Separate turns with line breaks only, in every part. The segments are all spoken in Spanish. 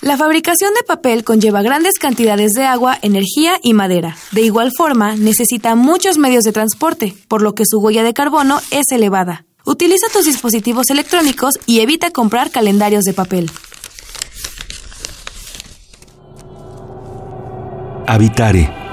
La fabricación de papel conlleva grandes cantidades de agua, energía y madera. De igual forma, necesita muchos medios de transporte, por lo que su huella de carbono es elevada. Utiliza tus dispositivos electrónicos y evita comprar calendarios de papel.
Habitare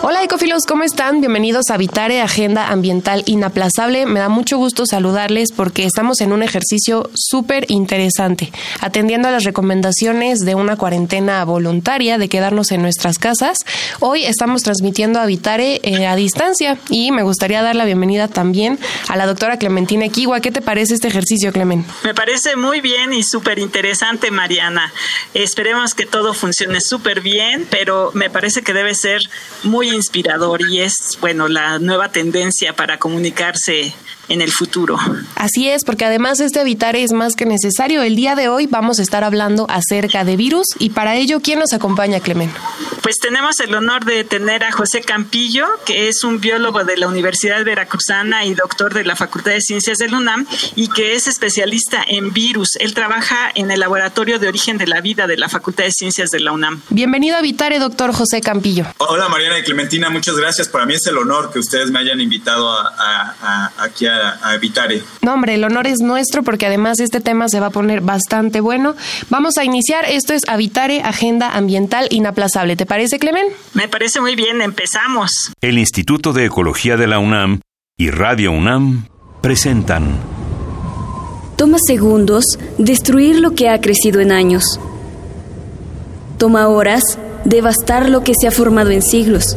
Hola ecofilos, ¿cómo están? Bienvenidos a Vitare Agenda Ambiental Inaplazable. Me da mucho gusto saludarles porque estamos en un ejercicio súper interesante, atendiendo a las recomendaciones de una cuarentena voluntaria de quedarnos en nuestras casas. Hoy estamos transmitiendo a Vitare eh, a distancia y me gustaría dar la bienvenida también a la doctora Clementina Equigua. ¿Qué te parece este ejercicio, Clemen?
Me parece muy bien y súper interesante, Mariana. Esperemos que todo funcione súper bien, pero me parece que debe ser muy inspirador y es, bueno, la nueva tendencia para comunicarse en el futuro.
Así es, porque además este evitar es más que necesario. El día de hoy vamos a estar hablando acerca de virus y para ello, ¿quién nos acompaña, Clemen?
Pues tenemos el honor de tener a José Campillo, que es un biólogo de la Universidad Veracruzana y doctor de la Facultad de Ciencias del UNAM y que es especialista en virus. Él trabaja en el Laboratorio de Origen de la Vida de la Facultad de Ciencias de la UNAM.
Bienvenido a Vitare, doctor José Campillo.
Hola Mariana y Clementina, muchas gracias. Para mí es el honor que ustedes me hayan invitado a, aquí a a.
No, hombre, el honor es nuestro porque además este tema se va a poner bastante bueno. Vamos a iniciar. Esto es Habitare, Agenda Ambiental Inaplazable. ¿Te parece, Clemen?
Me parece muy bien. Empezamos.
El Instituto de Ecología de la UNAM y Radio UNAM presentan.
Toma segundos destruir lo que ha crecido en años. Toma horas devastar lo que se ha formado en siglos.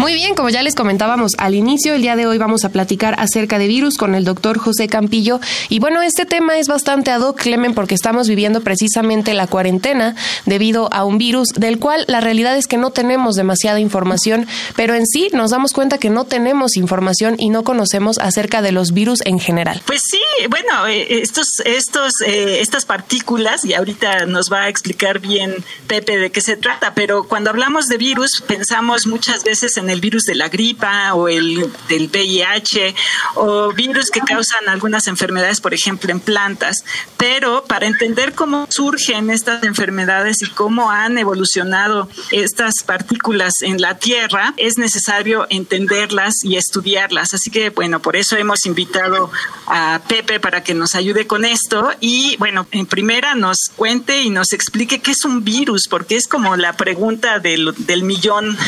Muy bien, como ya les comentábamos al inicio, el día de hoy vamos a platicar acerca de virus con el doctor José Campillo. Y bueno, este tema es bastante ad hoc, Clemen, porque estamos viviendo precisamente la cuarentena debido a un virus del cual la realidad es que no tenemos demasiada información, pero en sí nos damos cuenta que no tenemos información y no conocemos acerca de los virus en general.
Pues sí, bueno, eh, estos, estos, eh, estas partículas, y ahorita nos va a explicar bien Pepe de qué se trata, pero cuando hablamos de virus pensamos muchas veces en el virus de la gripa o el del VIH o virus que causan algunas enfermedades, por ejemplo, en plantas. Pero para entender cómo surgen estas enfermedades y cómo han evolucionado estas partículas en la Tierra, es necesario entenderlas y estudiarlas. Así que, bueno, por eso hemos invitado a Pepe para que nos ayude con esto y, bueno, en primera nos cuente y nos explique qué es un virus, porque es como la pregunta del, millón.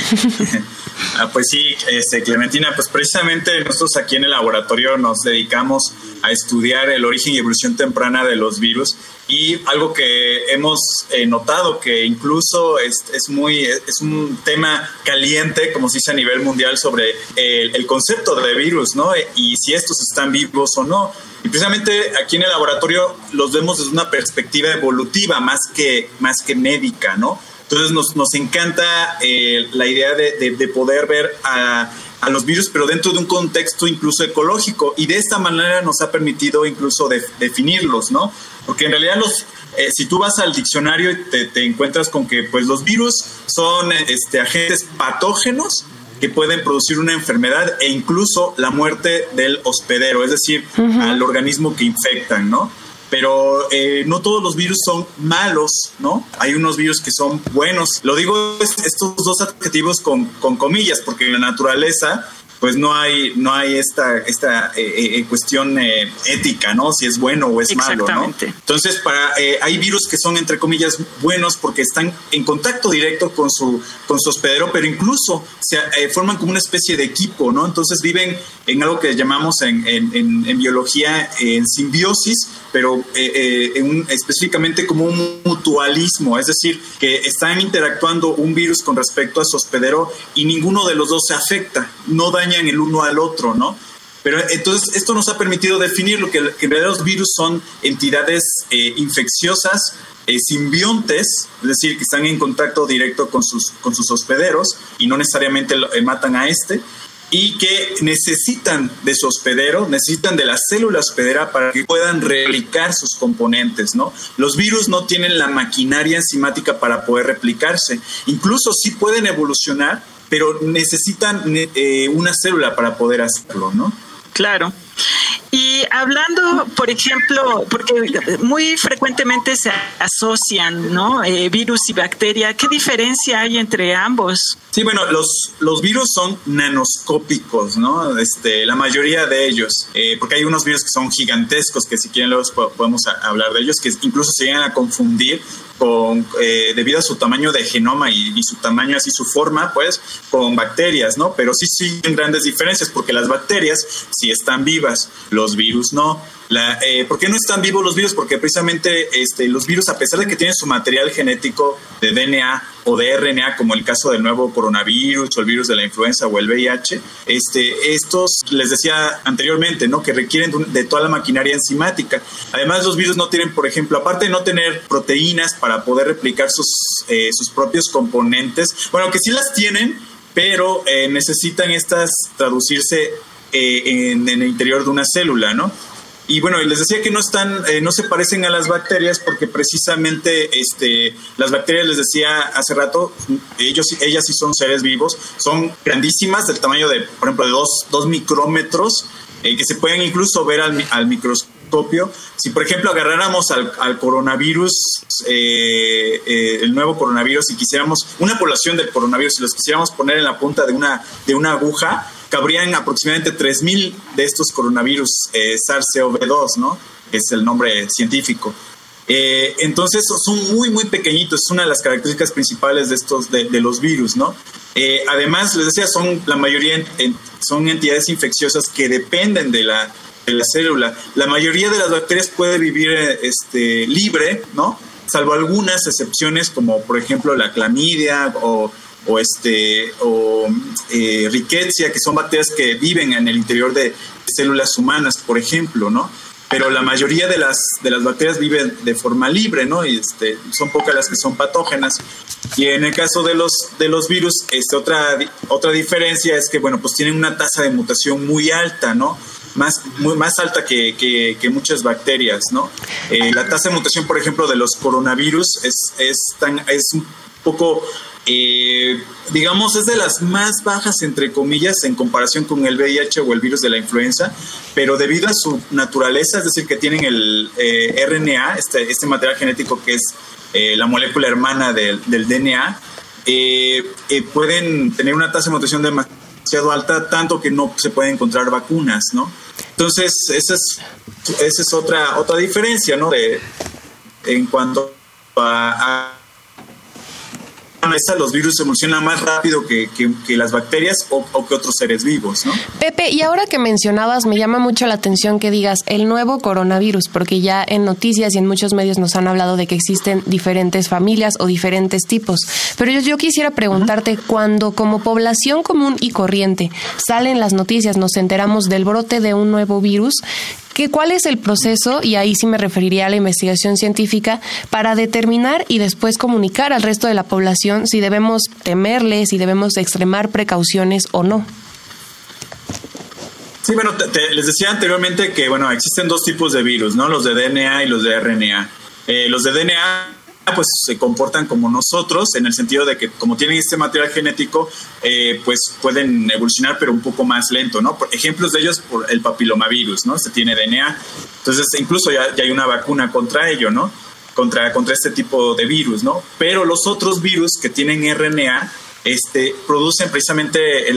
Ah, pues sí, este, Clementina, pues precisamente nosotros aquí en el laboratorio nos dedicamos a estudiar el origen y evolución temprana de los virus y algo que hemos eh, notado que incluso es, es, muy es un tema caliente como se dice a nivel mundial sobre el, concepto de virus no y si estos están vivos o no. Y precisamente aquí en el laboratorio los vemos desde una perspectiva evolutiva más que más que médica no entonces nos, nos encanta eh, la idea de, de, poder ver a, a, los virus, pero dentro de un contexto incluso ecológico. Y de esta manera nos ha permitido incluso de, definirlos, ¿no? Porque en realidad los, eh, si tú vas al diccionario te, te, encuentras con que pues, los virus son este, agentes patógenos que pueden producir una enfermedad e incluso la muerte del hospedero, es decir, uh -huh. al organismo que infectan, ¿no? Pero eh, no todos los virus son malos, ¿no? Hay unos virus que son buenos. Lo digo estos dos adjetivos con, con comillas, porque en la naturaleza pues no hay no hay esta esta eh, eh, cuestión eh, ética no si es bueno o es malo no entonces para eh, hay virus que son entre comillas buenos porque están en contacto directo con su con su hospedero pero incluso se eh, forman como una especie de equipo no entonces viven en algo que llamamos en, en, en, en biología en simbiosis pero eh, eh, específicamente como un mutualismo, es decir, que están interactuando un virus con respecto a su hospedero y ninguno de los dos se afecta, no dañan el uno al otro, ¿no? Pero entonces esto nos ha permitido definir lo que, en realidad los virus son entidades infecciosas simbiontes, es decir, que están en contacto directo con sus, con sus hospederos y no necesariamente matan a este, y que necesitan de su hospedero, necesitan de la célula hospedera para que puedan replicar sus componentes, ¿no? Los virus no tienen la maquinaria enzimática para poder replicarse. Incluso sí pueden evolucionar, pero necesitan eh, una célula para poder hacerlo, ¿no?
Claro. Hablando, por ejemplo, porque muy frecuentemente se asocian, ¿no? Eh, virus y bacteria, ¿qué diferencia hay entre ambos?
Sí, bueno, los, los virus son nanoscópicos, ¿no? Este, la mayoría de ellos, eh, porque hay unos virus que son gigantescos, que si quieren luego podemos hablar de ellos, que incluso se llegan a confundir con, eh, debido a su tamaño de genoma y, su tamaño, así su forma, pues, con bacterias, ¿no? Pero sí siguen grandes diferencias, porque las bacterias sí están vivas, los virus no. La, eh, ¿Por qué no están vivos los virus? Porque precisamente este, los virus, a pesar de que tienen su material genético de DNA o de RNA, como el caso del nuevo coronavirus o el virus de la influenza o el VIH, este, estos, les decía anteriormente, ¿no? que requieren de toda la maquinaria enzimática. Además, los virus no tienen, por ejemplo, aparte de no tener proteínas para poder replicar sus, eh, sus propios componentes, bueno, que sí las tienen, pero eh, necesitan estas traducirse eh, en, en, el interior de una célula, ¿no? Y bueno, les decía que no están, eh, no se parecen a las bacterias porque precisamente este, las bacterias, les decía hace rato, ellos, ellas sí son seres vivos, son grandísimas, del tamaño de, por ejemplo, de dos, micrómetros, eh, que se pueden incluso ver al, microscopio. Si, por ejemplo, agarráramos al, coronavirus, eh, el nuevo coronavirus, y quisiéramos una población del coronavirus, y los quisiéramos poner en la punta de una, de una aguja, cabrían aproximadamente 3.000 de estos coronavirus eh, SARS-CoV-2, ¿no? Es el nombre científico. Eh, entonces son muy, muy pequeñitos, es una de las características principales de estos, de, los virus, ¿no? Eh, además, les decía, son la mayoría son entidades infecciosas que dependen de la, de la célula. La mayoría de las bacterias puede vivir este, libre, ¿no? Salvo algunas excepciones como por ejemplo la clamidia o o este o eh, que son bacterias que viven en el interior de células humanas, por ejemplo, ¿no? Pero la mayoría de las, de las bacterias viven de forma libre, ¿no? Y este, son pocas las que son patógenas. Y en el caso de los, de los virus, este, otra, otra diferencia es que, bueno, pues tienen una tasa de mutación muy alta, ¿no? Más, muy, más alta que, que, muchas bacterias, ¿no? Eh, la tasa de mutación, por ejemplo, de los coronavirus es, es, tan, es poco eh, digamos, es de las más bajas, entre comillas, en comparación con el VIH o el virus de la influenza, pero debido a su naturaleza, es decir, que tienen el eh, RNA, este, este, material genético que es eh, la molécula hermana del, DNA, pueden tener una tasa de mutación demasiado alta, tanto que no se pueden encontrar vacunas, ¿no? Entonces, esa es, otra, otra diferencia, ¿no? En cuanto a los virus evolucionan más rápido que, las bacterias o, que otros seres vivos, ¿no?
Pepe, y ahora que mencionabas, me llama mucho la atención que digas el nuevo coronavirus, porque ya en noticias y en muchos medios nos han hablado de que existen diferentes familias o diferentes tipos. Pero yo, yo quisiera preguntarte, cuando como población común y corriente salen las noticias, nos enteramos del brote de un nuevo virus, ¿Cuál es el proceso? Y ahí sí me referiría a la investigación científica para determinar y después comunicar al resto de la población si debemos temerles, si debemos extremar precauciones o no.
Sí, bueno, les decía anteriormente que bueno existen dos tipos de virus, ¿no? Los de DNA y los de RNA. Eh, los de DNA pues se comportan como nosotros en el sentido de que como tienen este material genético eh, pues pueden evolucionar pero un poco más lento no por ejemplos de ellos por el papilomavirus no se tiene DNA entonces incluso ya, hay una vacuna contra ello no contra contra este tipo de virus no pero los otros virus que tienen RNA este producen precisamente eh,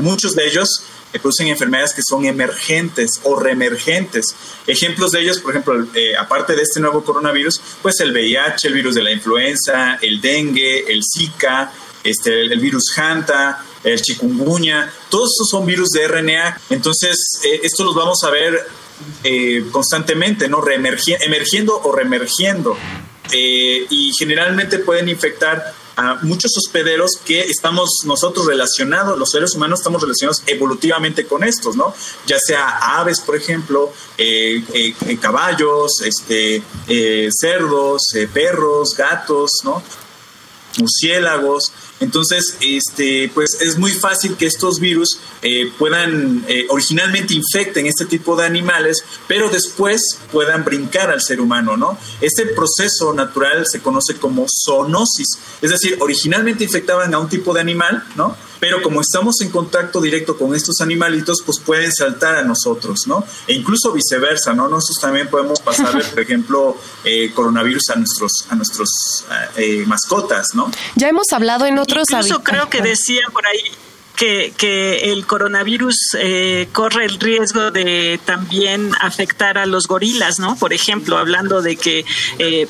muchos de ellos producen enfermedades que son emergentes o reemergentes. Ejemplos de ellos, por ejemplo, eh, aparte de este nuevo coronavirus, pues el VIH, el virus de la influenza, el dengue, el Zika, este, el, virus Hanta, el chikungunya, todos estos son virus de RNA. Entonces, eh, esto los vamos a ver eh, constantemente, ¿no? emergiendo o reemergiendo. Eh, y generalmente pueden infectar a muchos hospederos que estamos nosotros relacionados, los seres humanos estamos relacionados evolutivamente con estos, ¿no? Ya sea aves, por ejemplo, eh, caballos, este, cerdos, perros, gatos, ¿no? Murciélagos. Entonces, este, pues es muy fácil que estos virus eh, puedan, eh, originalmente infecten este tipo de animales, pero después puedan brincar al ser humano, ¿no? Este proceso natural se conoce como zoonosis, es decir, originalmente infectaban a un tipo de animal, ¿no? Pero como estamos en contacto directo con estos animalitos, pues pueden saltar a nosotros, ¿no? E incluso viceversa, ¿no? Nosotros también podemos pasarle, por ejemplo, eh, coronavirus a nuestros, a nuestros eh, mascotas, ¿no?
Ya hemos hablado en otros...
Incluso creo que decían por ahí que, que, el coronavirus eh, corre el riesgo de también afectar a los gorilas, ¿no? Por ejemplo, hablando de que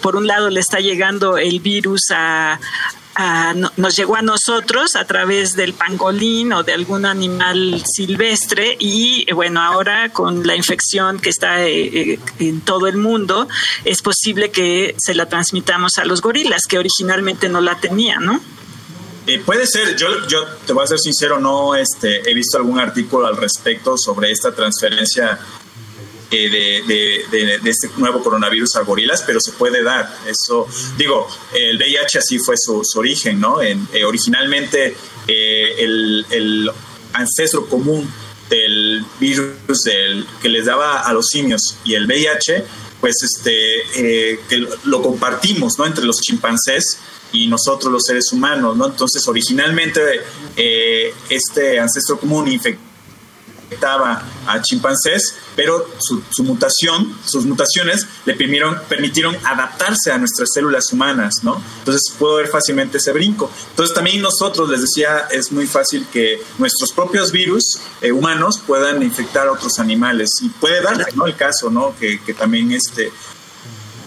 por un lado le está llegando el virus a, nos llegó a nosotros a través del pangolín o de algún animal silvestre y bueno, ahora con la infección que está eh, eh, en todo el mundo, es posible que se la transmitamos a los gorilas, que originalmente no la tenían, ¿no?
Eh, puede ser, yo, yo te voy a ser sincero, no este, he visto algún artículo al respecto sobre esta transferencia eh, de, este nuevo coronavirus a gorilas, pero se puede dar. Eso, digo, el VIH así fue su, origen, ¿no? Eh, originalmente eh, el, ancestro común del virus del, que les daba a los simios y el VIH, pues este, que lo compartimos, ¿no? Entre los chimpancés y nosotros los seres humanos, ¿no? Entonces, originalmente este ancestro común infectó afectaba a chimpancés, pero su, mutación, sus mutaciones le permitieron, adaptarse a nuestras células humanas, ¿no? Entonces puedo ver fácilmente ese brinco. Entonces también nosotros, les decía, es muy fácil que nuestros propios virus eh, humanos puedan infectar a otros animales y puede darse, ¿no? El caso, ¿no? Que, también este,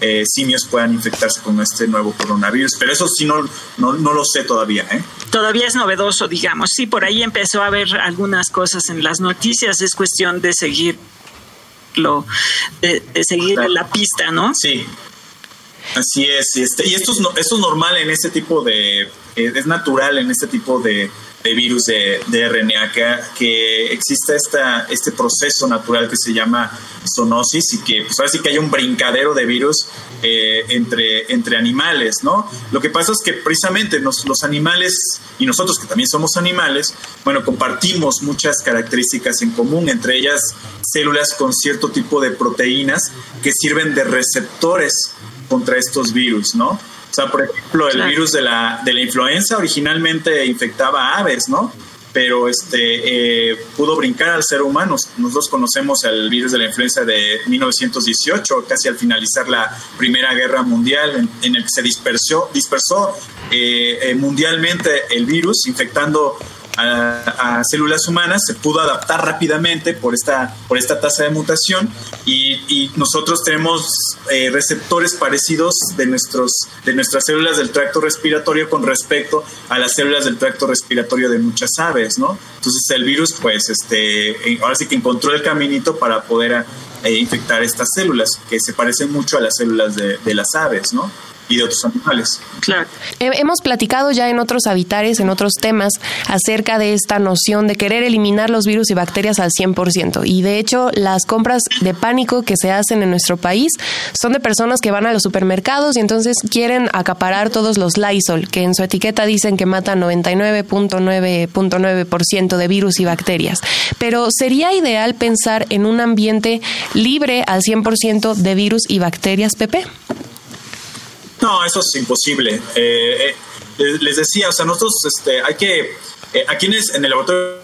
eh, simios puedan infectarse con este nuevo coronavirus. Pero eso sí no, no, no lo sé todavía. ¿eh?
Todavía es novedoso, digamos. Sí, por ahí empezó a haber algunas cosas en las noticias. Es cuestión de seguirlo, de, seguir la pista, ¿no?
Sí. Así es. Y, este, y esto, es, esto es normal en este tipo de... Eh, es natural en este tipo de de virus de, RNA, que, que exista esta, este proceso natural que se llama zoonosis y que pues ahora sí que hay un brincadero de virus eh, entre, entre animales, ¿no? Lo que pasa es que precisamente los animales y nosotros que también somos animales, bueno, compartimos muchas características en común, entre ellas células con cierto tipo de proteínas que sirven de receptores contra estos virus, ¿no? O sea, por ejemplo, el virus de la, de la influenza originalmente infectaba aves, ¿no? Pero este eh, pudo brincar al ser humano. Nosotros conocemos el virus de la influenza de 1918, casi al finalizar la Primera Guerra Mundial, en, el que se dispersó, dispersó eh, eh, mundialmente el virus, infectando a, células humanas se pudo adaptar rápidamente por esta, por esta tasa de mutación y, nosotros tenemos eh, receptores parecidos de, nuestros, de nuestras células del tracto respiratorio con respecto a las células del tracto respiratorio de muchas aves, ¿no? Entonces el virus, pues, este, ahora sí que encontró el caminito para poder eh, infectar estas células, que se parecen mucho a las células de, de las aves, ¿no? Y de otros animales.
Claro. Hemos platicado ya en otros habitares, en otros temas, acerca de esta noción de querer eliminar los virus y bacterias al 100%. Y de hecho, las compras de pánico que se hacen en nuestro país son de personas que van a los supermercados y entonces quieren acaparar todos los Lysol, que en su etiqueta dicen que matan 99.9.9% de virus y bacterias. Pero sería ideal pensar en un ambiente libre al 100% de virus y bacterias, Pepe.
No, eso es imposible. Eh, eh, les decía, o sea, nosotros este, hay que, eh, aquí en el laboratorio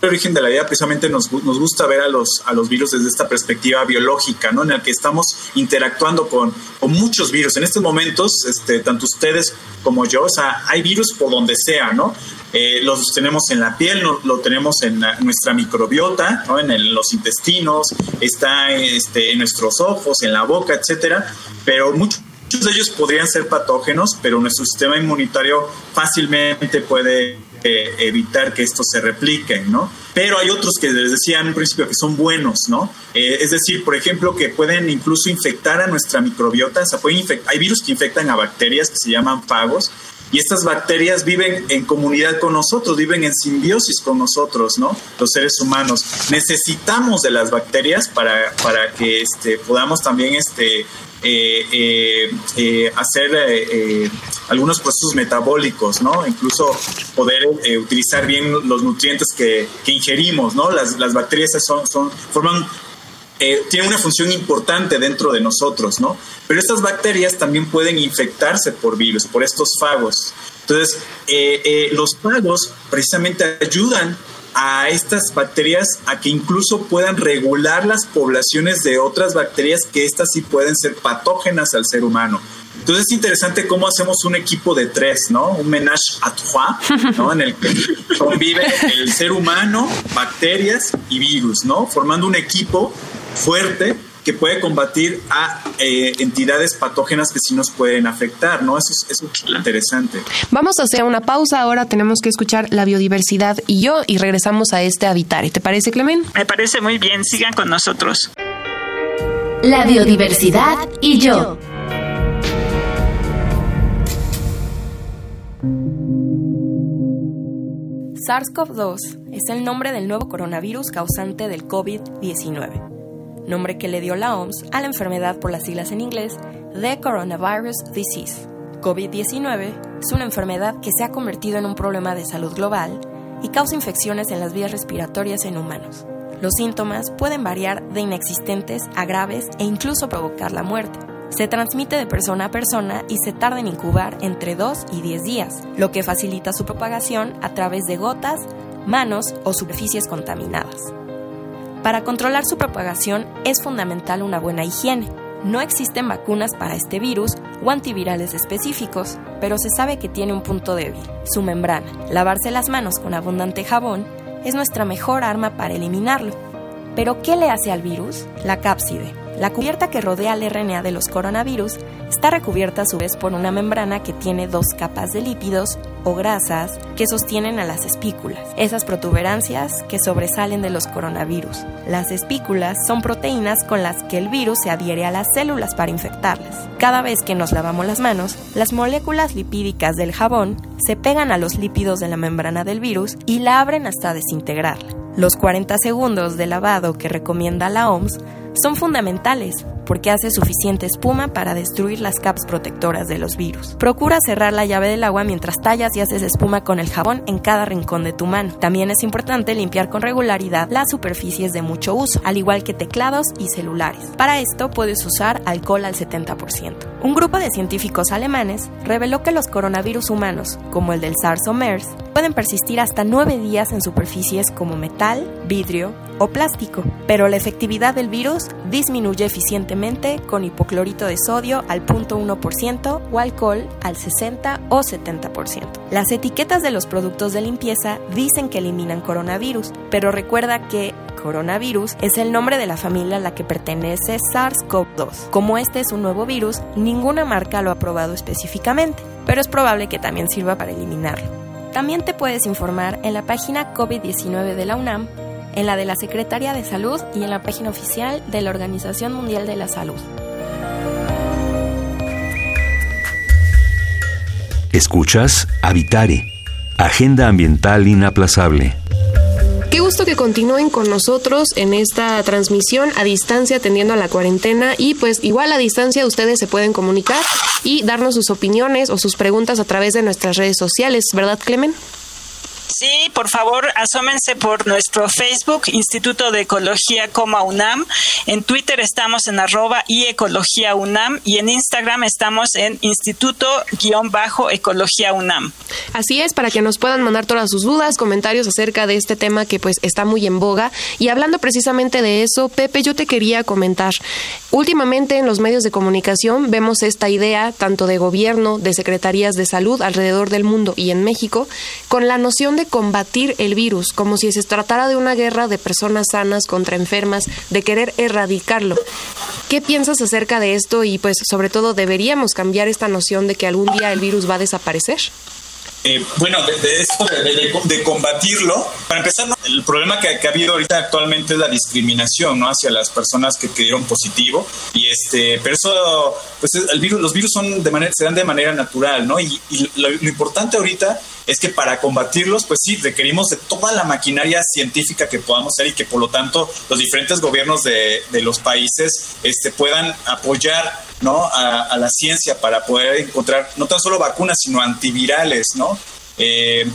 de origen de la vida precisamente nos, nos, gusta ver a los, a los virus desde esta perspectiva biológica, ¿no? En la que estamos interactuando con, con muchos virus. En estos momentos, este, tanto ustedes como yo, o sea, hay virus por donde sea, ¿no? los tenemos en la piel, lo, tenemos en nuestra microbiota, ¿no? en los intestinos, está este, en nuestros ojos, en la boca, etcétera, pero muchos Muchos de ellos podrían ser patógenos, pero nuestro sistema inmunitario fácilmente puede evitar que estos se repliquen, ¿no? Pero hay otros que les decía en un principio que son buenos, ¿no? Eh, es decir, por ejemplo, que pueden incluso infectar a nuestra microbiota, o sea, pueden hay virus que infectan a bacterias que se llaman fagos, y estas bacterias viven en comunidad con nosotros, viven en simbiosis con nosotros, ¿no? Los seres humanos. Necesitamos de las bacterias para, para que este, podamos también este, eh, eh, eh, hacer algunos procesos metabólicos, ¿no? Incluso poder utilizar bien los nutrientes que, que ingerimos, ¿no? Las, las bacterias son, son, forman eh, una función importante dentro de nosotros, ¿no? Pero estas bacterias también pueden infectarse por virus, por estos fagos. Entonces, eh, eh, los fagos precisamente ayudan a estas bacterias a que incluso puedan regular las poblaciones de otras bacterias que estas sí pueden ser patógenas al ser humano. Entonces es interesante cómo hacemos un equipo de tres, ¿no? Un menage à trois, ¿no? En el que convive el ser humano, bacterias y virus, ¿no? Formando un equipo fuerte que puede combatir a eh, entidades patógenas que sí nos pueden afectar, ¿no? Eso es, interesante.
Vamos a hacer una pausa, ahora tenemos que escuchar la biodiversidad y yo y regresamos a este Habitare. ¿Te parece, Clemen?
Me parece muy bien, sigan con nosotros.
La biodiversidad y yo.
SARS-CoV-2 es el nombre del nuevo coronavirus causante del COVID-19 nombre que le dio la OMS a la enfermedad por las siglas en inglés The Coronavirus Disease. COVID-19 es una enfermedad que se ha convertido en un problema de salud global y causa infecciones en las vías respiratorias en humanos. Los síntomas pueden variar de inexistentes a graves e incluso provocar la muerte. Se transmite de persona a persona y se tarda en incubar entre 2 y 10 días, lo que facilita su propagación a través de gotas, manos o superficies contaminadas. Para controlar su propagación es fundamental una buena higiene. No existen vacunas para este virus o antivirales específicos, pero se sabe que tiene un punto débil, su membrana. Lavarse las manos con abundante jabón es nuestra mejor arma para eliminarlo. ¿Pero qué le hace al virus? La cápside, la cubierta que rodea al RNA de los coronavirus está recubierta a su vez por una membrana que tiene dos capas de lípidos o grasas que sostienen a las espículas, esas protuberancias que sobresalen de los coronavirus. Las espículas son proteínas con las que el virus se adhiere a las células para infectarlas. Cada vez que nos lavamos las manos, las moléculas lipídicas del jabón se pegan a los lípidos de la membrana del virus y la abren hasta desintegrarla. Los 40 segundos de lavado que recomienda la OMS son fundamentales porque hace suficiente espuma para destruir las capas protectoras de los virus. Procura cerrar la llave del agua mientras tallas y haces espuma con el jabón en cada rincón de tu mano. También es importante limpiar con regularidad las superficies de mucho uso, al igual que teclados y celulares. Para esto puedes usar alcohol al 70%. Un grupo de científicos alemanes reveló que los coronavirus humanos, como el del SARS o MERS, pueden persistir hasta 9 días en superficies como metal, vidrio, o plástico, pero la efectividad del virus disminuye eficientemente con hipoclorito de sodio al 0.1% o alcohol al 60 o 70%. Las etiquetas de los productos de limpieza dicen que eliminan coronavirus, pero recuerda que coronavirus es el nombre de la familia a la que pertenece SARS-CoV-2. Como este es un nuevo virus, ninguna marca lo ha probado específicamente, pero es probable que también sirva para eliminarlo. También te puedes informar en la página COVID-19 de la UNAM en la de la Secretaría de Salud y en la página oficial de la Organización Mundial de la Salud.
Escuchas Habitare, Agenda Ambiental Inaplazable.
Qué gusto que continúen con nosotros en esta transmisión a distancia atendiendo a la cuarentena y pues igual a distancia ustedes se pueden comunicar y darnos sus opiniones o sus preguntas a través de nuestras redes sociales, ¿verdad Clemen?
Sí, por favor, asómense por nuestro Facebook, Instituto de Ecología, UNAM. En Twitter estamos en arroba y Ecología UNAM y en Instagram estamos en Instituto-Ecología UNAM.
Así es, para que nos puedan mandar todas sus dudas, comentarios acerca de este tema que pues está muy en boga. Y hablando precisamente de eso, Pepe, yo te quería comentar. Últimamente en los medios de comunicación vemos esta idea, tanto de gobierno, de secretarías de salud alrededor del mundo y en México, con la noción de combatir el virus, como si se tratara de una guerra de personas sanas contra enfermas, de querer erradicarlo. ¿Qué piensas acerca de esto y pues sobre todo deberíamos cambiar esta noción de que algún día el virus va a desaparecer?
Eh, bueno, de, esto de, combatirlo, para empezar, el problema que, ha habido ahorita actualmente es la discriminación ¿no? hacia las personas que, dieron positivo. Y este, pero eso, pues el virus, los virus son de manera, se dan de manera natural, ¿no? Y, lo, importante ahorita es que para combatirlos, pues sí, requerimos de toda la maquinaria científica que podamos hacer y que por lo tanto los diferentes gobiernos de, de los países este, puedan apoyar ¿no? A, la ciencia para poder encontrar no tan solo vacunas, sino antivirales, ¿no? Eh,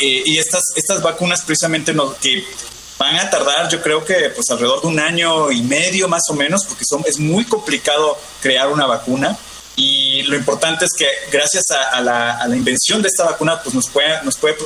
eh, y estas, estas vacunas precisamente no, que van a tardar yo creo que pues alrededor de un año y medio más o menos, porque son, es muy complicado crear una vacuna. Y lo importante es que gracias a, la, a la, invención de esta vacuna, pues nos puede, nos puede,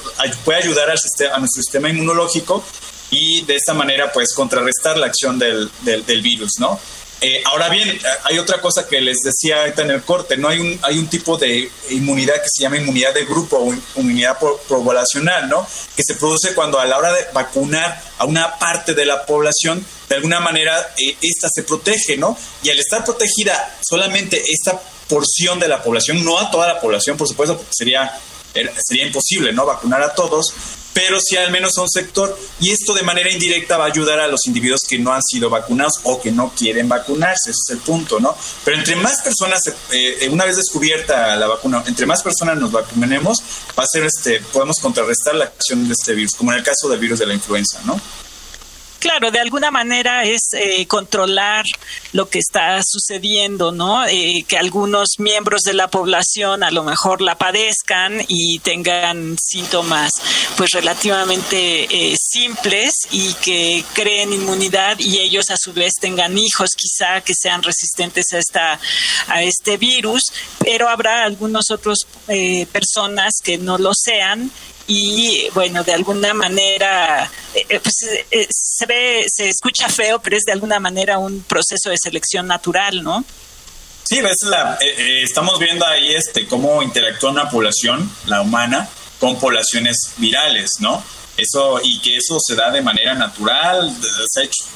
puede ayudar al sistema, a nuestro sistema inmunológico y de esta manera pues contrarrestar la acción del, del, del virus, ¿no? Eh, ahora bien, hay otra cosa que les decía ahorita en el corte, no hay un, hay un tipo de inmunidad que se llama inmunidad de grupo o inmunidad poblacional, ¿no? Que se produce cuando a la hora de vacunar a una parte de la población, de alguna manera eh, esta se protege, ¿no? Y al estar protegida solamente esta porción de la población, no a toda la población, por supuesto, porque sería, sería imposible, ¿no? Vacunar a todos, pero sí al menos a un sector. Y esto de manera indirecta va a ayudar a los individuos que no han sido vacunados o que no quieren vacunarse, ese es el punto, ¿no? Pero entre más personas, eh, eh, una vez descubierta la vacuna, entre más personas nos vacunemos, va a ser este, podemos contrarrestar la acción de este virus, como en el caso del virus de la influenza, ¿no?
Claro, de alguna manera es eh, controlar lo que está sucediendo, ¿no? Eh, que algunos miembros de la población a lo mejor la padezcan y tengan síntomas pues relativamente eh, simples y que creen inmunidad y ellos a su vez tengan hijos quizá que sean resistentes a esta a este virus, pero habrá algunos otros personas que no lo sean y bueno, de alguna manera eh, eh, pues, eh, se ve, se escucha feo, pero es de alguna manera un proceso de selección natural, ¿no?
Sí, ves la, estamos viendo ahí este cómo interactúa una población, la humana, con poblaciones virales, ¿no? Eso, y que eso se da de manera natural,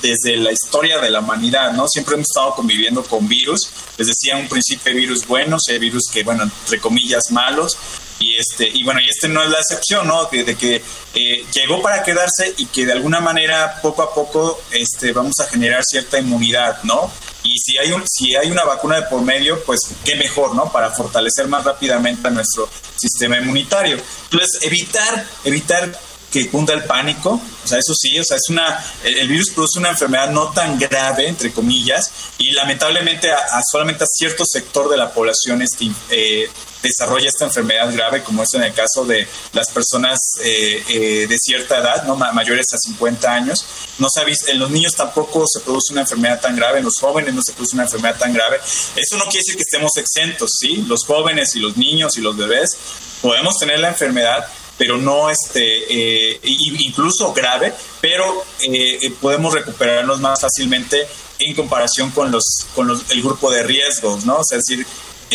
desde la historia de la humanidad, ¿no? Siempre hemos estado conviviendo con virus. Les decía, un principio virus buenos, hay virus que, bueno, entre comillas, malos, y este y bueno y este no es la excepción no de, que eh, llegó para quedarse y que de alguna manera poco a poco este vamos a generar cierta inmunidad no y si hay un si hay una vacuna de por medio pues qué mejor no para fortalecer más rápidamente a nuestro sistema inmunitario. Entonces evitar evitar que cunda el pánico, o sea, eso sí, o sea, es una, el, virus produce una enfermedad no tan grave, entre comillas, y lamentablemente a, solamente a cierto sector de la población este, eh, desarrolla esta enfermedad grave, como es en el caso de las personas eh, eh, de cierta edad, no mayores a 50 años. No se en los niños tampoco se produce una enfermedad tan grave, en los jóvenes no se produce una enfermedad tan grave. Eso no quiere decir que estemos exentos, ¿sí? Los jóvenes y los niños y los bebés podemos tener la enfermedad, pero no este, eh, incluso grave, pero eh, podemos recuperarnos más fácilmente en comparación con los con los, el grupo de riesgos, ¿no? O sea, es decir,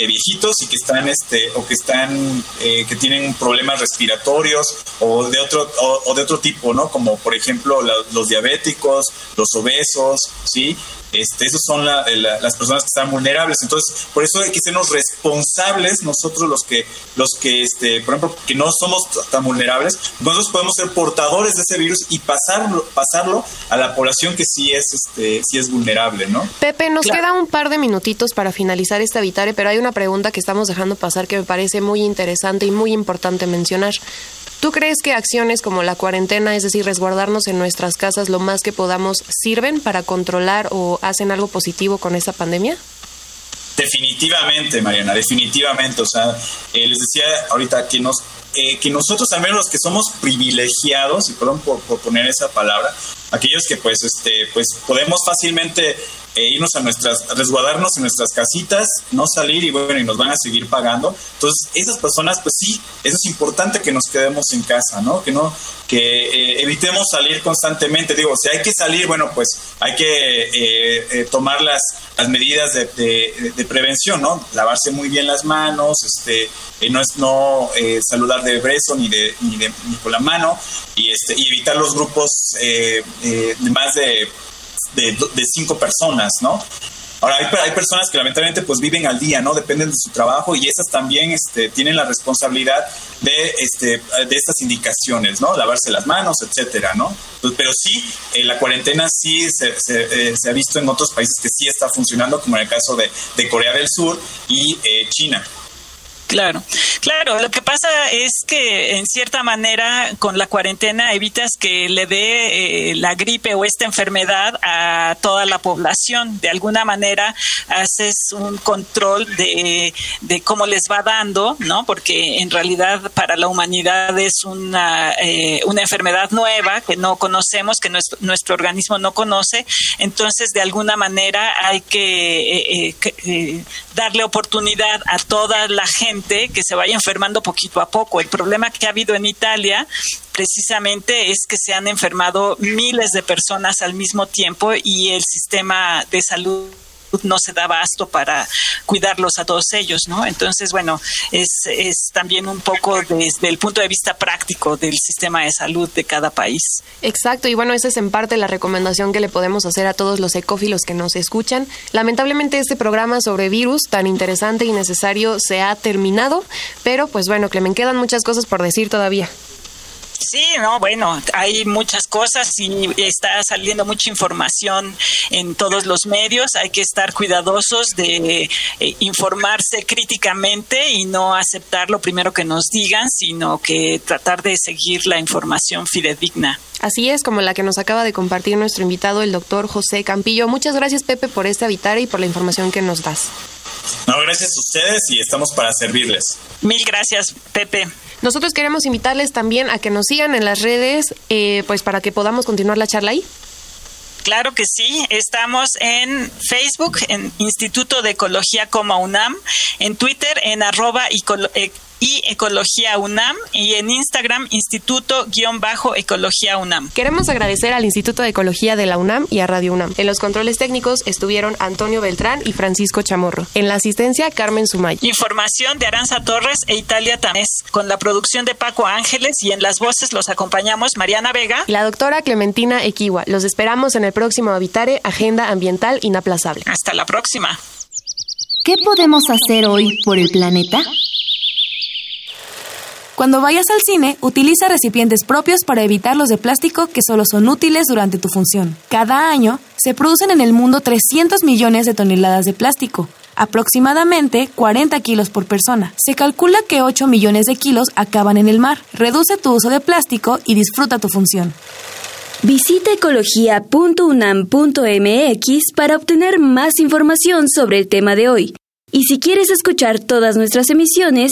viejitos y que están este o que están eh, que tienen problemas respiratorios o de otro o, de otro tipo no como por ejemplo los diabéticos los obesos sí este, esos son las personas que están vulnerables. Entonces, por eso hay que sernos responsables nosotros los que, los que este, por ejemplo, que no somos tan vulnerables, nosotros podemos ser portadores de ese virus y pasarlo, pasarlo a la población que sí es, este, sí es vulnerable, ¿no?
Pepe, nos queda un par de minutitos para finalizar esta Vitare, pero hay una pregunta que estamos dejando pasar que me parece muy interesante y muy importante mencionar. ¿Tú crees que acciones como la cuarentena, es decir, resguardarnos en nuestras casas lo más que podamos, sirven para controlar o hacen algo positivo con esta pandemia?
Definitivamente, Mariana, definitivamente. O sea, eh, les decía ahorita que nos eh, que nosotros, al menos los que somos privilegiados, y perdón por, poner esa palabra, aquellos que pues este pues podemos fácilmente e irnos a nuestras, resguardarnos en nuestras casitas, no salir y bueno, y nos van a seguir pagando. Entonces, esas personas, pues sí, eso es importante que nos quedemos en casa, ¿no? Que no, que eh, evitemos salir constantemente. Digo, si hay que salir, bueno, pues hay que eh, eh, tomar las, las medidas de, de, prevención, ¿no? Lavarse muy bien las manos, este, no es no saludar de beso ni de, ni de ni con la mano y este y evitar los grupos de más de de, cinco personas, ¿no? Ahora, hay, hay, personas que lamentablemente pues viven al día, ¿no? Dependen de su trabajo y esas también este, tienen la responsabilidad de, este, de estas indicaciones, ¿no? Lavarse las manos, etcétera, ¿no? Pues, pero sí, eh, la cuarentena sí se, se, eh, se, ha visto en otros países que sí está funcionando, como en el caso de, de Corea del Sur y eh, China.
Claro, claro. Lo que pasa es que en cierta manera con la cuarentena evitas que le dé eh, la gripe o esta enfermedad a toda la población. De alguna manera haces un control de, de cómo les va dando, ¿no? Porque en realidad para la humanidad es una, eh, una enfermedad nueva que no conocemos, que nuestro, nuestro organismo no conoce. Entonces, de alguna manera hay que, eh, eh darle oportunidad a toda la gente que se vaya enfermando poquito a poco. El problema que ha habido en Italia precisamente es que se han enfermado miles de personas al mismo tiempo y el sistema de salud no se da abasto para cuidarlos a todos ellos, ¿no? Entonces, bueno, es, es también un poco desde el punto de vista práctico del sistema de salud de cada país.
Exacto, y bueno, esa es en parte la recomendación que le podemos hacer a todos los ecófilos que nos escuchan. Lamentablemente este programa sobre virus tan interesante y necesario se ha terminado, pero pues bueno, Clemen, quedan muchas cosas por decir todavía.
Sí, no, bueno, hay muchas cosas y está saliendo mucha información en todos los medios. Hay que estar cuidadosos de eh, informarse críticamente y no aceptar lo primero que nos digan, sino que tratar de seguir la información fidedigna.
Así es, como la que nos acaba de compartir nuestro invitado, el doctor José Campillo. Muchas gracias, Pepe, por este habitar y por la información que nos das.
No, gracias a ustedes y estamos para servirles.
Mil gracias, Pepe.
Nosotros queremos invitarles también a que nos sigan en las redes, eh, pues para que podamos continuar la charla ahí.
Claro que sí, estamos en Facebook, en Instituto de Ecología como UNAM, en Twitter en arroba e y Ecología UNAM y en Instagram Instituto-Ecología UNAM.
Queremos agradecer al Instituto de Ecología de la UNAM y a Radio UNAM. En los controles técnicos estuvieron Antonio Beltrán y Francisco Chamorro. En la asistencia, Carmen Sumay.
Información de Aranza Torres e Italia Tamés. Con la producción de Paco Ángeles y en las voces los acompañamos Mariana Vega
y la doctora Clementina Equiwa. Los esperamos en el próximo Habitare Agenda Ambiental Inaplazable.
Hasta la próxima.
¿Qué podemos hacer hoy por el planeta?
Cuando vayas al cine, utiliza recipientes propios para evitar los de plástico que solo son útiles durante tu función. Cada año, se producen en el mundo 300 millones de toneladas de plástico, aproximadamente 40 kilos por persona. Se calcula que 8 millones de kilos acaban en el mar. Reduce tu uso de plástico y disfruta tu función.
Visita ecología.unam.mx para obtener más información sobre el tema de hoy. Y si quieres escuchar todas nuestras emisiones,